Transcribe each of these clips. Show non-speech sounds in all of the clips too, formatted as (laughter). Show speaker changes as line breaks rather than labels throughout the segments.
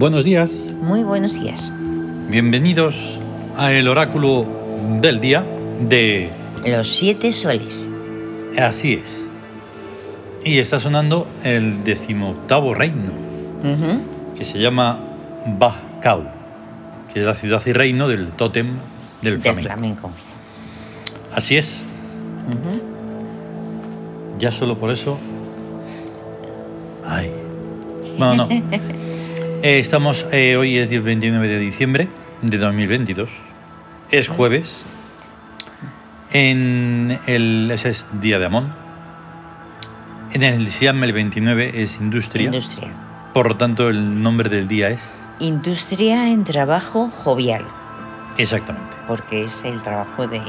Buenos días,
Muy buenos días.
bienvenidos a el oráculo del día de
Los siete soles.
Así es. Y está sonando el decimoctavo reino, que se llama Bajkau, que es la ciudad y reino del tótem del
Del
flamenco.
flamenco.
Así es, ya solo por eso. Ay. Bueno, no. (laughs) Eh, estamos, eh, hoy es 10 29 de diciembre de 2022. Es jueves. En el, ese es día de Amón. En el Siam el 29 es industria.
Industria.
Por lo tanto, el nombre del día es.
Industria en trabajo jovial,
Exactamente.
porque es el trabajo de,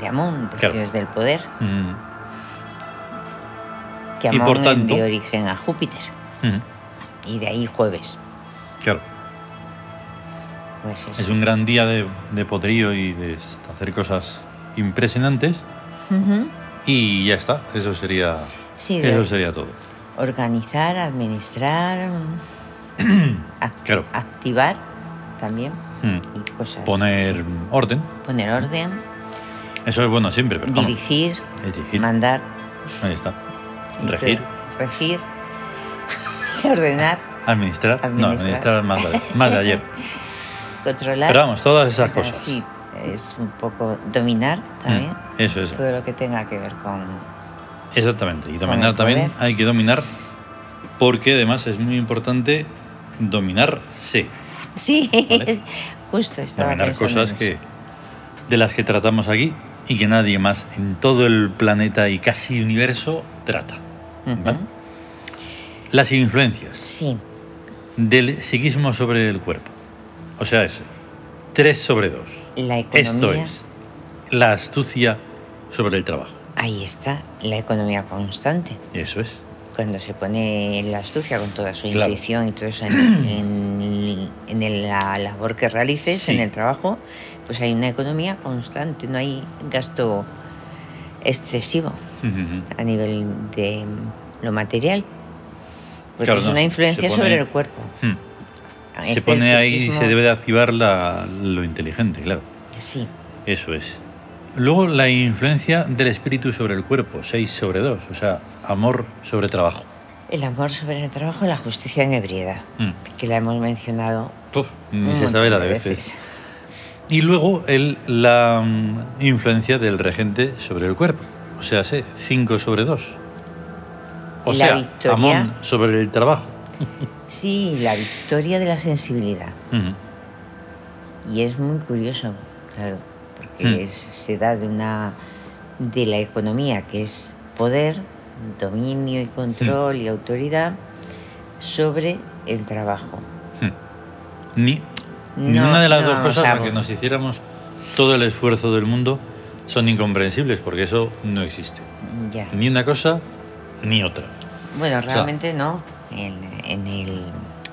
de Amón, del
Claro.
dios del poder,
Mm,
que Amón dio origen a Júpiter, y de ahí jueves.
Claro.
Pues eso.
Es un gran día de, de poderío y de hacer cosas impresionantes. Y ya está. Eso sería.
Sí,
Eso sería todo.
organizar, administrar, (clears throat)
Claro.
activar también
Mm.
y cosas.
Poner
sí.
orden.
Poner orden,
Eso es bueno siempre, pero
dirigir,
dirigir.
mandar.
Ahí está. Regir.
Regir. (laughs) ordenar,
administrar. No,
Administrar.
más de, más de ayer. (laughs)
controlar.
Pero vamos, todas esas cosas.
Sí, es un poco dominar también.
Mm, Eso, eso.
Todo lo que tenga que ver con.
Exactamente. Y dominar también hay que dominar porque además es muy importante dominarse.
Sí,
Vale. (laughs)
justo
Dominar cosas que de las que tratamos aquí y que nadie más en todo el planeta y casi universo trata. Las influencias
Sí,
del psiquismo sobre el cuerpo. O sea, es 3 sobre 2.
la economía.
Esto es la astucia sobre el trabajo.
Ahí está, la economía constante.
Eso es.
Cuando se pone la astucia con toda su
Claro.
intuición y todo eso en, (clears throat) en- en el- la labor que realices,
Sí.
en el trabajo, pues hay una economía constante, no hay gasto excesivo a nivel de lo material. Porque
Claro,
es una
se
influencia
pone-
sobre el cuerpo.
Hmm. Se
Este
pone ahí y se debe de activar la- lo inteligente, claro.
Sí,
Eso es. Luego la influencia del espíritu sobre el cuerpo, 6 sobre 2, o sea, amor sobre trabajo.
el amor sobre el trabajo, la justicia en ebriedad,
Mm.
que la hemos mencionado
Puf, ni
un
se sabe la
de
de veces. Y luego el, la mm, influencia del regente sobre el cuerpo, o sea, 5 sobre 2. O
La
sea,
victoria.
amor sobre el trabajo.
Sí, la victoria de la sensibilidad. Y es muy curioso, claro, porque es- se da de una de la economía que es poder, dominio y control y autoridad sobre el trabajo.
Ni, ni
No,
una de las
no,
dos cosas, aunque nos hiciéramos todo el esfuerzo del mundo, son incomprensibles, porque eso no existe.
Ya.
Ni una cosa ni otra.
Bueno,
sea-
realmente no. En, en el.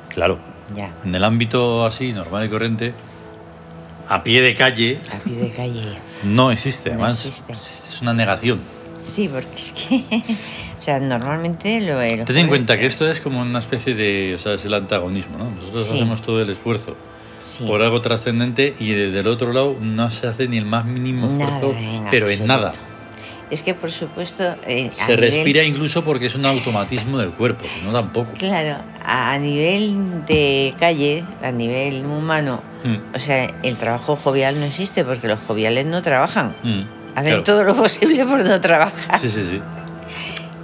Claro,
Ya.
en el ámbito así, normal y corriente, a pie de calle,
A pie de calle.
no existe.
No
Además,
existe.
es una negación.
Sí, porque es que. (laughs) O sea, normalmente lo. el
Ten en cuenta que esto es como una especie de. O sea, es el antagonismo, ¿no? Nosotros
Sí.
hacemos todo el esfuerzo
Sí.
por algo trascendente y desde el otro lado no se hace ni el más mínimo
Nada,
esfuerzo,
en
pero en
absoluto.
nada.
Es que, por supuesto. eh,
Se
nivel-
respira incluso porque es un automatismo del cuerpo, si no tampoco.
Claro, a nivel de calle, a nivel humano,
Mm,
o sea, el trabajo jovial no existe porque los joviales no trabajan.
mm,
Hacen
claro.
todo lo posible por no trabajar
Sí, sí, sí.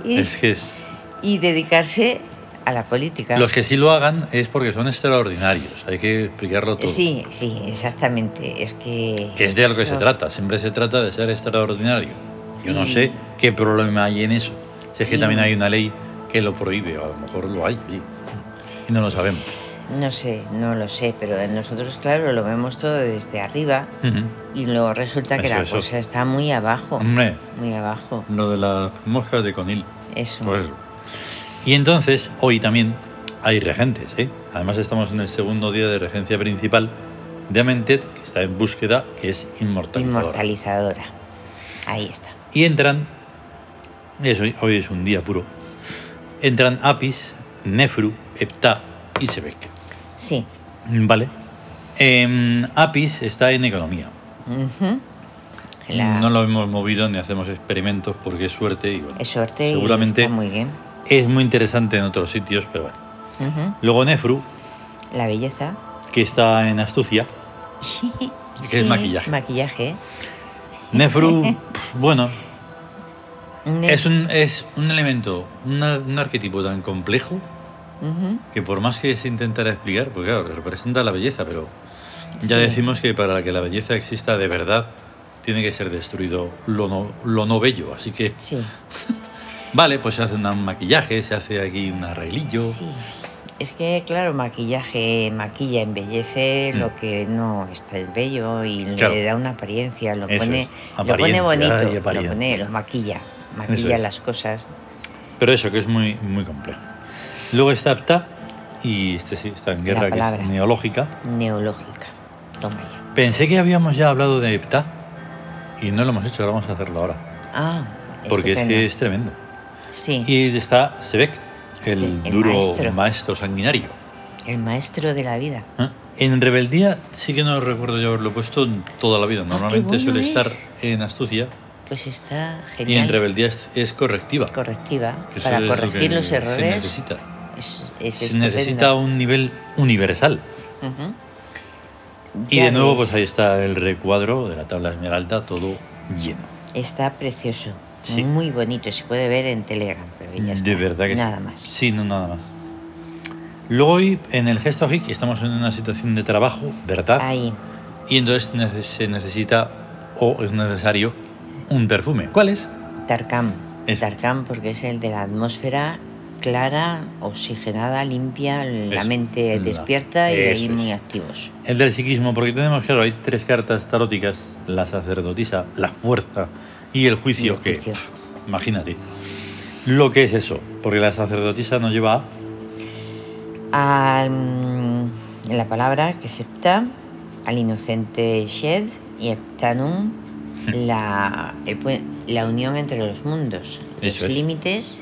y,
Es que es...
y dedicarse a la política.
Los que sí lo hagan es porque son extraordinarios, hay que explicarlo todo.
Sí, sí, exactamente. Es que.
Que es de lo que se trata, siempre se trata de ser extraordinario. Yo no sé qué problema hay en eso. Si es que también hay una ley que lo prohíbe, o a lo mejor lo hay, sí. y no lo sabemos.
No sé, no lo sé, pero nosotros, claro, lo vemos todo desde arriba y luego resulta que la
eso.
cosa está muy abajo.
Hombre,
Muy abajo.
lo de las moscas de conil.
Eso.
Pues eso. Y entonces, hoy también hay regentes, ¿eh? Además estamos en el segundo día de regencia principal de Amentet, que está en búsqueda, que es inmortalizadora.
Inmortalizadora. Ahí está.
Y entran, eso, hoy es un día puro, entran Apis, Nefru, Heptá y Sebek.
Sí,
Vale. Em, Apis está en economía.
La-
No lo hemos movido ni hacemos experimentos porque es suerte y bueno,
es suerte
seguramente
y está muy bien.
es muy interesante en otros sitios, pero bueno. Luego Nefru,
La belleza.
que está en astucia. (laughs)
Sí,
es maquillaje.
Maquillaje.
Nefru, (laughs) bueno,
Ne-
es un, es un elemento, una- un arquetipo tan complejo que por más que se intentara explicar, pues claro, representa la belleza, pero ya
Sí.
decimos que para que la belleza exista de verdad, tiene que ser destruido lo no, lo no bello. Así que,
Sí, (laughs)
vale, pues se hace un maquillaje, se hace aquí un arreglillo.
sí. Es que, claro, maquillaje maquilla, embellece
Mm.
lo que no está el bello y
Claro.
le da una apariencia, lo
Eso
pone, lo pone bonito, lo pone, lo maquilla,
Eso
maquilla
es.
las cosas.
Pero eso, que es muy, muy complejo. Luego está Apta, y este sí, está en guerra, que es neológica.
Neológica. Toma ya.
Pensé que habíamos ya hablado de Heptá y no lo hemos hecho, ahora vamos a hacerlo ahora.
Ah,
Porque es que es tremendo.
Sí,
Y está Sebek, el,
Sí, el
duro
maestro.
maestro. sanguinario.
el maestro de la vida.
¿eh? En rebeldía sí que no recuerdo yo haberlo puesto toda la vida. Normalmente
Ah, bueno
suele estar
es.
en astucia
Pues está
y
genial.
en rebeldía es, es correctiva.
correctiva para
lo
corregir los
Se
errores.
necesita.
Es,
Se necesita un nivel universal. Y
Ya
de nuevo,
ves,
pues ahí está el recuadro de la tabla esmeralda, todo lleno.
Está precioso.
Sí.
Muy bonito. Se puede ver en Telegram, pero ya está.
De verdad que sí.
Nada más.
Sí, no, nada más. Luego hoy en el gesto hic estamos en una situación de trabajo, ¿verdad?
Ahí.
Y entonces se necesita o es necesario un perfume. ¿Cuál es?
Tarkam.
Eso.
Tarkam porque es el de la atmósfera clara, oxigenada, limpia, la mente despierta y ahí
es.
muy activos.
El del psiquismo, porque tenemos, claro, hay tres cartas taróticas, la sacerdotisa, la fuerza y el juicio,
Y el
que, imagínate, lo que es eso, porque la sacerdotisa nos lleva a...
Al, mm, la palabra que Hepta, al inocente Shed y Heptanum, la, el pue- la unión entre los mundos,
Eso
los
es.
límites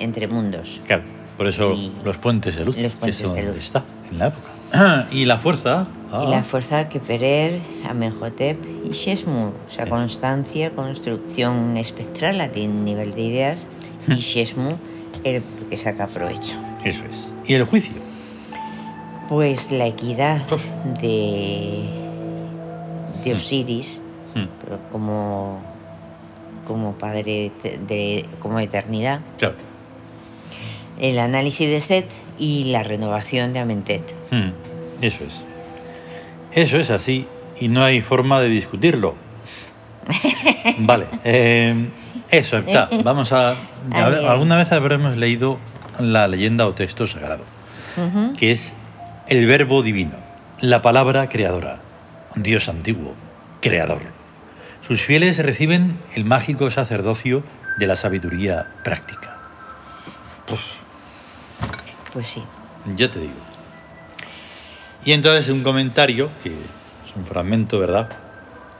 entre mundos.
Claro, por eso
Y-
los puentes de luz,
los
que
puentes
es
de luz.
está, en la época. (clears throat) y la fuerza... ah,
Y la fuerza que Perer, Amenhotep y Shesmu, o sea, constancia, construcción espectral a nivel de ideas, y (laughs) Shesmu, el que saca provecho.
Eso es. Y el juicio.
Pues la equidad
Uf.
de, de Osiris,
Mm,
pero como, como padre de, de- como eternidad,
claro.
el análisis de Set y la renovación de Amentet.
Mm, eso es. Eso es así y no hay forma de discutirlo. (laughs) Vale. eh, eso está. (laughs) Vamos a... Alguna vez habremos leído la leyenda o texto sagrado, que es el verbo divino, la palabra creadora, Dios antiguo, creador. Sus fieles reciben el mágico sacerdocio de la sabiduría práctica.
Pues sí.
ya te digo. Y entonces un comentario, que es un fragmento, ¿verdad?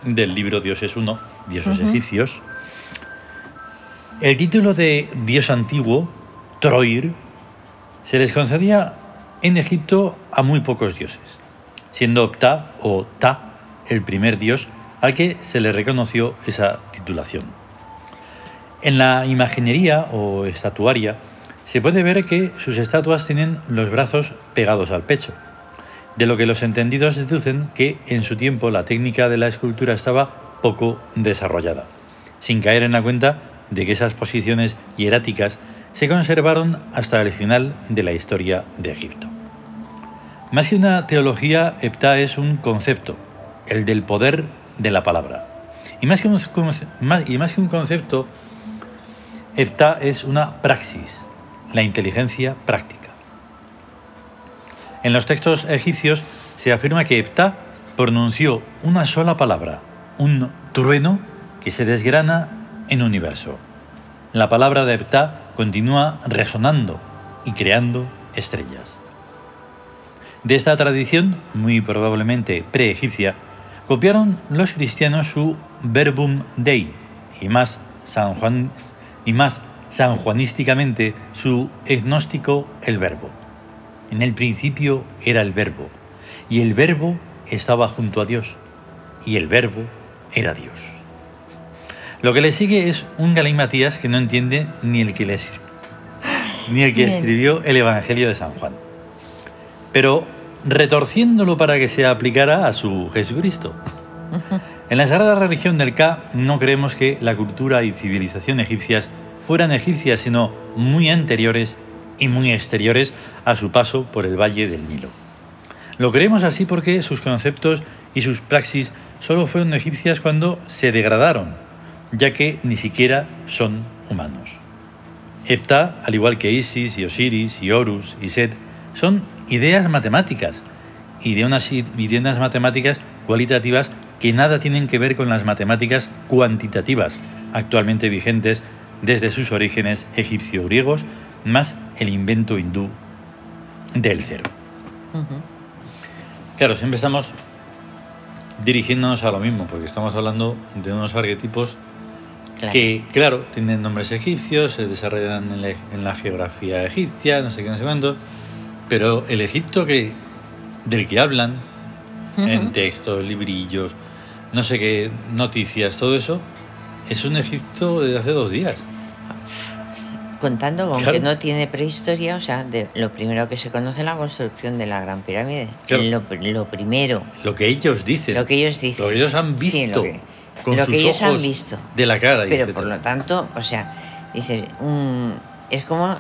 Del libro Dios es uno, Dioses
Ujú.
egipcios. El título de Dios antiguo, Troir, se les concedía en Egipto a muy pocos dioses, siendo Ptah o Ta el primer dios al que se le reconoció esa titulación. En la imaginería o estatuaria se puede ver que sus estatuas tienen los brazos pegados al pecho, de lo que los entendidos deducen que en su tiempo la técnica de la escultura estaba poco desarrollada, sin caer en la cuenta de que esas posiciones hieráticas se conservaron hasta el final de la historia de Egipto. Más que una teología, Heptá es un concepto, el del poder de la palabra. Y más que un, concepto, Heptá es una praxis, la inteligencia práctica. En los textos egipcios se afirma que Heptá pronunció una sola palabra, un trueno que se desgrana en universo. La palabra de Heptá continúa resonando y creando estrellas. De esta tradición, muy probablemente preegipcia, copiaron los cristianos su Verbum Dei y más, San Juan, y más sanjuanísticamente su gnóstico el Verbo. En el principio era el Verbo, y el verbo estaba junto a Dios, y el verbo era Dios. Lo que le sigue es un galimatías que no entiende ni el que, le, ni el que escribió el Evangelio de San Juan. Pero retorciéndolo para que se aplicara a su Jesucristo. (laughs) En la sagrada religión del Ka no creemos que la cultura y civilización egipcias fueran egipcias, sino muy anteriores y muy exteriores a su paso por el valle del Nilo. Lo creemos así porque sus conceptos y sus praxis solo fueron egipcias cuando se degradaron, ya que ni siquiera son humanos. Heptá, al igual que Isis y Osiris y Horus y Set, son ideas matemáticas y de unas, i- y de unas matemáticas cualitativas que nada tienen que ver con las matemáticas cuantitativas actualmente vigentes desde sus orígenes egipcio-griegos, más el invento hindú del cero. Claro, siempre estamos dirigiéndonos a lo mismo, porque estamos hablando de unos arquetipos
Claro.
que, claro, tienen nombres egipcios, se desarrollan en la, en la geografía egipcia, no sé qué, no sé cuánto, pero el Egipto que, del que hablan en textos, librillos, no sé qué, noticias, todo eso, es un Egipto de hace dos días.
Contando con
Claro.
que no tiene prehistoria, o sea, de, lo primero que se conoce es la construcción de la Gran Pirámide.
Claro.
Lo, lo primero,
Lo que ellos dicen,
lo que ellos dicen.
lo que ellos han
Sí,
visto,
lo que,
con
lo
sus
que ellos han visto.
de la cara.
Pero por lo tanto, o sea, dices, un- es como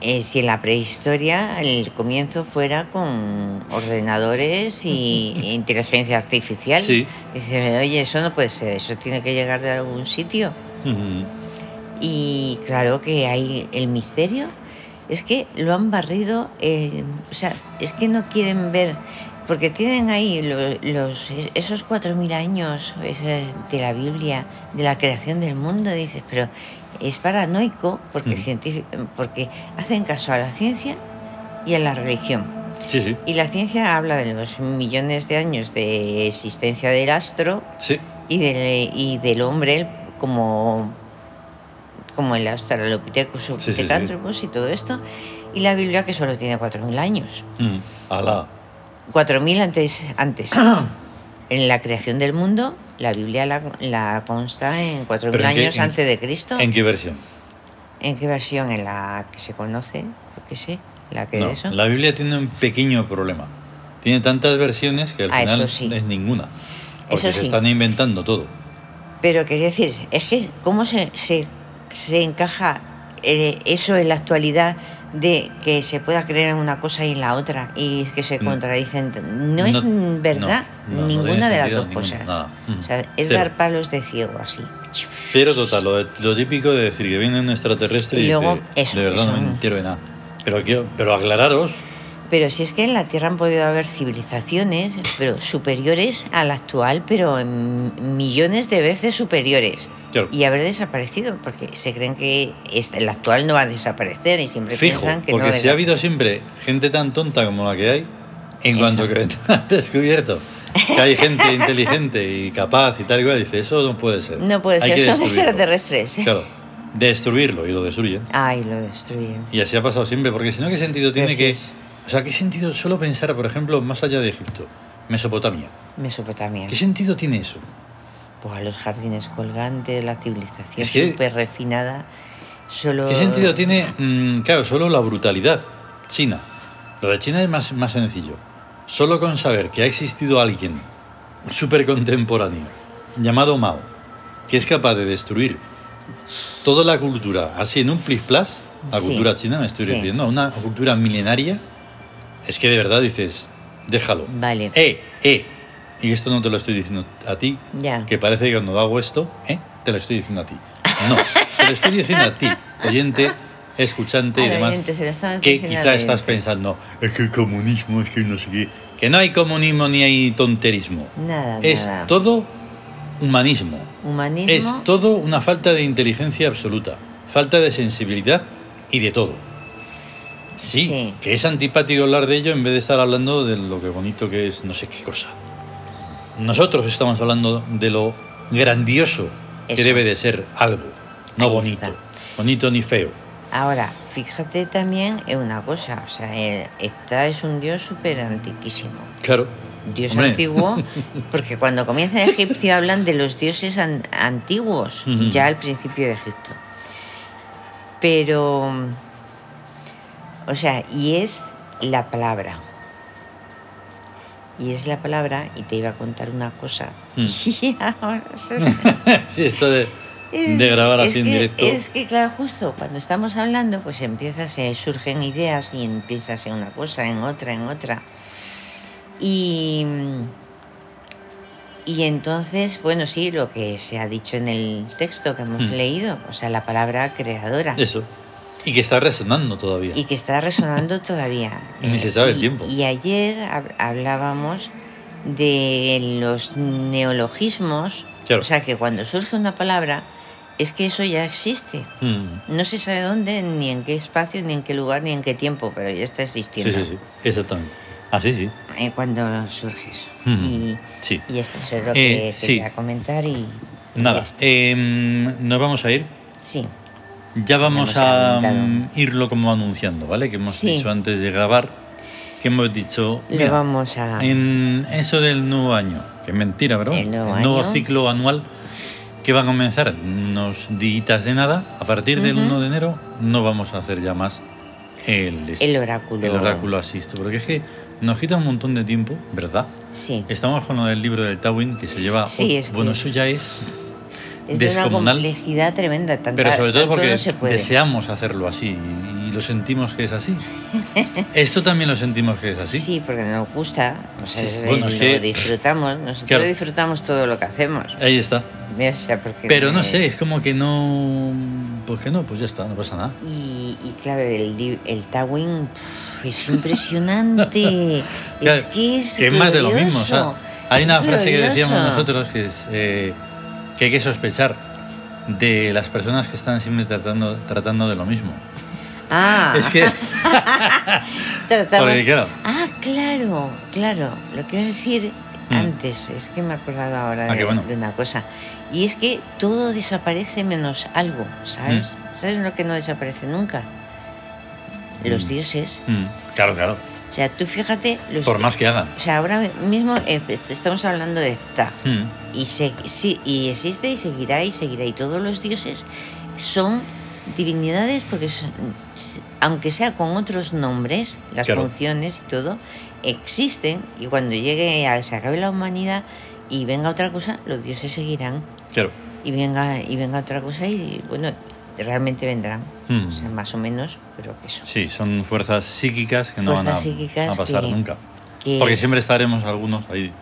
eh, si en la prehistoria el comienzo fuera con ordenadores y (laughs) inteligencia artificial.
Sí.
Dices, oye, eso no puede ser, eso tiene que llegar de algún sitio.
Ujú.
Y claro que hay el misterio, es que lo han barrido, eh, o sea, es que no quieren ver, porque tienen ahí lo- los, esos cuatro mil años ese de la Biblia, de la creación del mundo, dices, pero es paranoico porque,
Mm.
porque hacen caso a la ciencia y a la religión.
Sí, sí,
Y la ciencia habla de los millones de años de existencia del astro
sí.
y del, y del hombre como, como el Australopithecus
Sí, sí, sí.
Y todo esto, y la Biblia que solo tiene 4.000 años.
Mm. Alá.
4.000 antes, antes. (clears throat) en la creación del mundo, la Biblia la, la consta en 4.000
¿Pero en qué-
años
en-
antes de Cristo.
¿En qué versión?
¿En qué versión? En la que se conoce, porque sí, la que
No,
eso.
la Biblia tiene un pequeño problema. Tiene tantas versiones que al
Ah,
final
sí.
es ninguna. Porque
Eso
se
sí.
están inventando todo.
Pero quería decir, es que cómo se, se, se encaja eh, eso en la actualidad de que se pueda creer en una cosa y en la otra y que se contradicen. No, es verdad
no, no, no
ninguna de las dos cosas.
nada. Mm.
O sea, es
Cero.
dar palos de ciego así.
Pero total, lo, lo típico de decir que viene un extraterrestre y,
Y luego,
dice,
eso,
de verdad
eso
no me nada. Pero, quiero- pero aclararos,
Pero si es que en la Tierra han podido haber civilizaciones, pero superiores a la actual, pero millones de veces superiores.
Claro.
Y haber desaparecido, porque se creen que la actual no va a desaparecer y siempre
fijo,
piensan que
porque
no.
si ha habido siempre gente tan tonta como la que hay, en
Eso.
cuanto que (laughs) han descubierto que hay gente inteligente y capaz y tal y cual, dice, eso no puede ser.
No puede
Hay
ser, son
destruirlo".
extraterrestres.
Claro, destruirlo y lo destruyen.
Ay, lo destruyen.
Y así ha pasado siempre, porque si no, ¿qué sentido tiene
Así
que... O sea, ¿qué sentido solo pensar, por ejemplo, más allá de Egipto? Mesopotamia.
Mesopotamia.
¿Qué sentido tiene eso?
Pues los jardines colgantes, la civilización
Es que-
súper refinada. Solo.
¿Qué sentido tiene, mm, claro, solo la brutalidad? China. Lo de China es más, más sencillo. Solo con saber que ha existido alguien súper contemporáneo, llamado Mao, que es capaz de destruir toda la cultura, así en un plis plas, la
Sí,
cultura china, me estoy
sí.
refiriendo, una cultura milenaria, es que de verdad dices, déjalo.
Vale.
¡Eh, eh! Y esto no te lo estoy diciendo a ti,
Ya.
que parece que cuando hago esto, ¿eh? te lo estoy diciendo a ti. No, te lo estoy diciendo a ti, oyente, escuchante y demás, que quizá estás pensando, es que el comunismo, es que no sé qué. Que no hay comunismo ni hay tonterismo.
Nada,
Es
nada.
todo humanismo.
Humanismo.
Es todo una falta de inteligencia absoluta, falta de sensibilidad y de todo. Sí,
Sí.
que es antipático hablar de ello en vez de estar hablando de lo que bonito que es no sé qué cosa. Nosotros estamos hablando de lo grandioso que debe de ser algo, no
Ahí
bonito.
está.
Bonito ni feo.
Ahora, fíjate también en una cosa. O sea, el es un dios súper antiquísimo.
Claro,
dios
Hombre.
antiguo, (laughs) porque cuando comienza en egipcio hablan de los dioses an- antiguos, ya al principio de Egipto. Pero, o sea, y es la palabra. Y es la palabra, y te iba a contar una cosa.
Mm. (laughs)
Y ahora se- (laughs)
sí, esto de,
es-
de grabar así en directo.
Es que, claro, justo cuando estamos hablando, pues empiezas, se surgen ideas y piensas en una cosa, en otra, en otra. Y, y entonces, bueno, sí, lo que se ha dicho en el texto que hemos
Mm.
leído, o sea, la palabra creadora.
Eso. Y que está resonando todavía.
Y que está resonando (laughs) todavía.
Ni se sabe el
Y-
tiempo.
Y ayer hab- hablábamos de los neologismos.
Claro.
O sea, que cuando surge una palabra, es que eso ya existe.
Mm.
No se sabe dónde, ni en qué espacio, ni en qué lugar, ni en qué tiempo, pero ya está
Sí,
existiendo.
sí, sí. Exactamente. Así sí.
eh, cuando surge eso.
Ujú.
Y,
Sí.
y esto es lo
Eh,
que
sí.
quería comentar y...
Nada. em, nos vamos a ir.
sí,
Ya vamos a mm, irlo como anunciando, ¿vale? Que hemos
Sí.
dicho antes de grabar. Que hemos dicho.
lo
mira,
vamos a...
En eso del nuevo año, que es mentira, ¿verdad?
El nuevo año.
ciclo anual que va a comenzar en unos días de nada. A partir del
Ujú.
1 de enero no vamos a hacer ya más el,
El oráculo.
el oráculo asisto, porque es que nos quita un montón de tiempo, ¿verdad?
Sí.
Estamos con lo del libro del Tawin que se lleva.
Sí, es
bueno,
que-
eso ya es.
Es de una
descomunal.
complejidad tremenda. Tanta,
Pero sobre todo porque
no
deseamos hacerlo así y, y lo sentimos que es así. (laughs) Esto también lo sentimos que es así.
Sí, porque nos gusta, o sea,
Sí,
es-
bueno, es
lo
que-
disfrutamos, nosotros
Claro.
disfrutamos todo lo que hacemos.
Ahí está.
O sea,
Pero no sé, es como que no. Pues que no, pues ya está, no pasa nada.
Y, y claro, el, el Tawin es impresionante. (laughs)
Claro,
es que es.
que es más de lo mismo. o sea,
glorioso,
hay una
es
frase que decíamos
glorioso.
nosotros que es eh, que hay que sospechar de las personas que están siempre tratando, tratando de lo mismo.
Ah,
Es que, (laughs)
tratamos.
porque, claro.
Ah, claro, claro. Lo que iba a decir
Mm.
antes, es que me he acordado ahora
Ah,
de,
qué bueno.
de una cosa. Y es que todo desaparece menos algo, ¿sabes?
Mm.
¿Sabes lo que no desaparece nunca? Los
Mm.
dioses.
claro, claro.
O sea, tú fíjate. Los
Por más que hagan.
O sea, ahora mismo eh, estamos hablando de Ptah.
Mm,
Y, se, sí, y existe y seguirá y seguirá. Y todos los dioses son divinidades porque, son- aunque sea con otros nombres, las
Claro.
funciones y todo, existen. Y cuando llegue a se acabe la humanidad y venga otra cosa, los dioses seguirán.
claro.
Y venga, y venga otra cosa y bueno, realmente vendrán.
Mm.
O sea, más o menos, pero que eso.
Sí, son fuerzas psíquicas que no van a, pasar
que-
nunca.
que-
Porque siempre estaremos algunos ahí.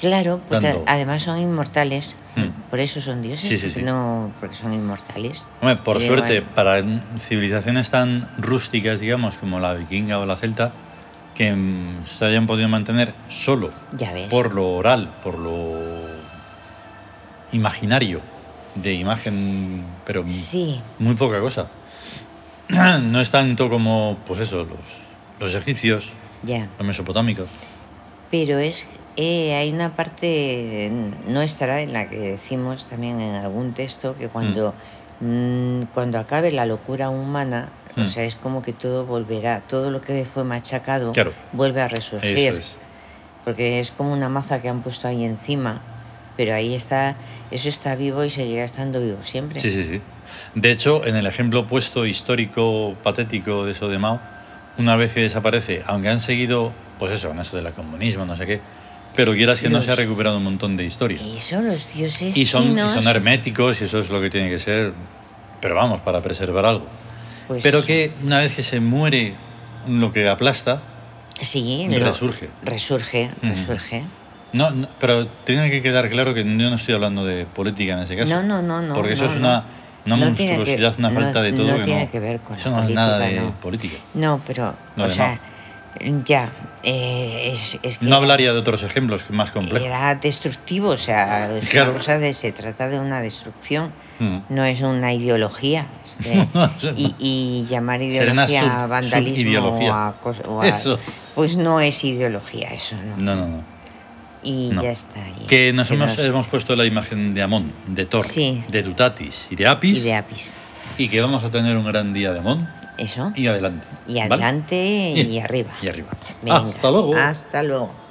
Claro, porque
Dando-
además son inmortales.
Mm.
Por eso son dioses,
Sí, sí, sí.
no porque son inmortales.
Hombre, por
Y
suerte, para civilizaciones tan rústicas, digamos, como la vikinga o la celta, que mm, se hayan podido mantener solo
Ya ves.
por lo oral, por lo imaginario, de imagen, pero
Sí,
muy poca cosa. (clears throat) No es tanto como, pues eso, los, los egipcios,
ya.
los mesopotámicos.
Pero es eh, hay una parte nuestra en la que decimos también en algún texto que cuando, mm, cuando acabe la locura humana,
Mm.
o sea, es como que todo volverá, todo lo que fue machacado
Claro.
vuelve a resurgir.
Es.
Porque es como una maza que han puesto ahí encima, pero ahí está, eso está vivo y seguirá estando vivo siempre.
Sí, sí, sí. De hecho, en el ejemplo opuesto histórico patético de eso de Mao, una vez que desaparece, aunque han seguido, pues eso, en eso del comunismo, no sé qué, pero quieras que no se ha recuperado un montón de historia.
Y son los dioses
Y son, y
chinos.
son herméticos y eso es lo que tiene que ser, pero vamos, para preservar algo.
pues
pero
eso.
que una vez que se muere lo que aplasta,
Sí,
resurge.
Resurge,
Ujú. No, no, pero tiene que quedar claro que yo no estoy hablando de política en ese caso.
No, no, no, no.
Porque eso
no,
es una, una
No tiene que-
monstruosidad, una falta de todo.
no
que
tiene
no,
que ver con
Eso no es nada de
política, no. pero, o sea, ya, eh, es, es que
No hablaría de otros ejemplos más complejos.
era destructivo, o sea, es
Claro.
una cosa de, se trata de una destrucción,
Mm.
no es una ideología. (laughs) y, y llamar ideología
sub-
vandalismo o a, o a-
Eso.
pues no es ideología, eso no.
No, no, no.
Y
no.
ya está. y-
Que nos hemos,
nos-
hemos puesto la imagen de Amón, de Thor,
Sí.
de Tutatis y de Apis.
y de Apis.
y que vamos a tener un gran día de Amón
Eso.
y adelante.
Y
¿vale?
adelante y (laughs) arriba.
Y arriba.
Venga,
Hasta luego.
Hasta luego.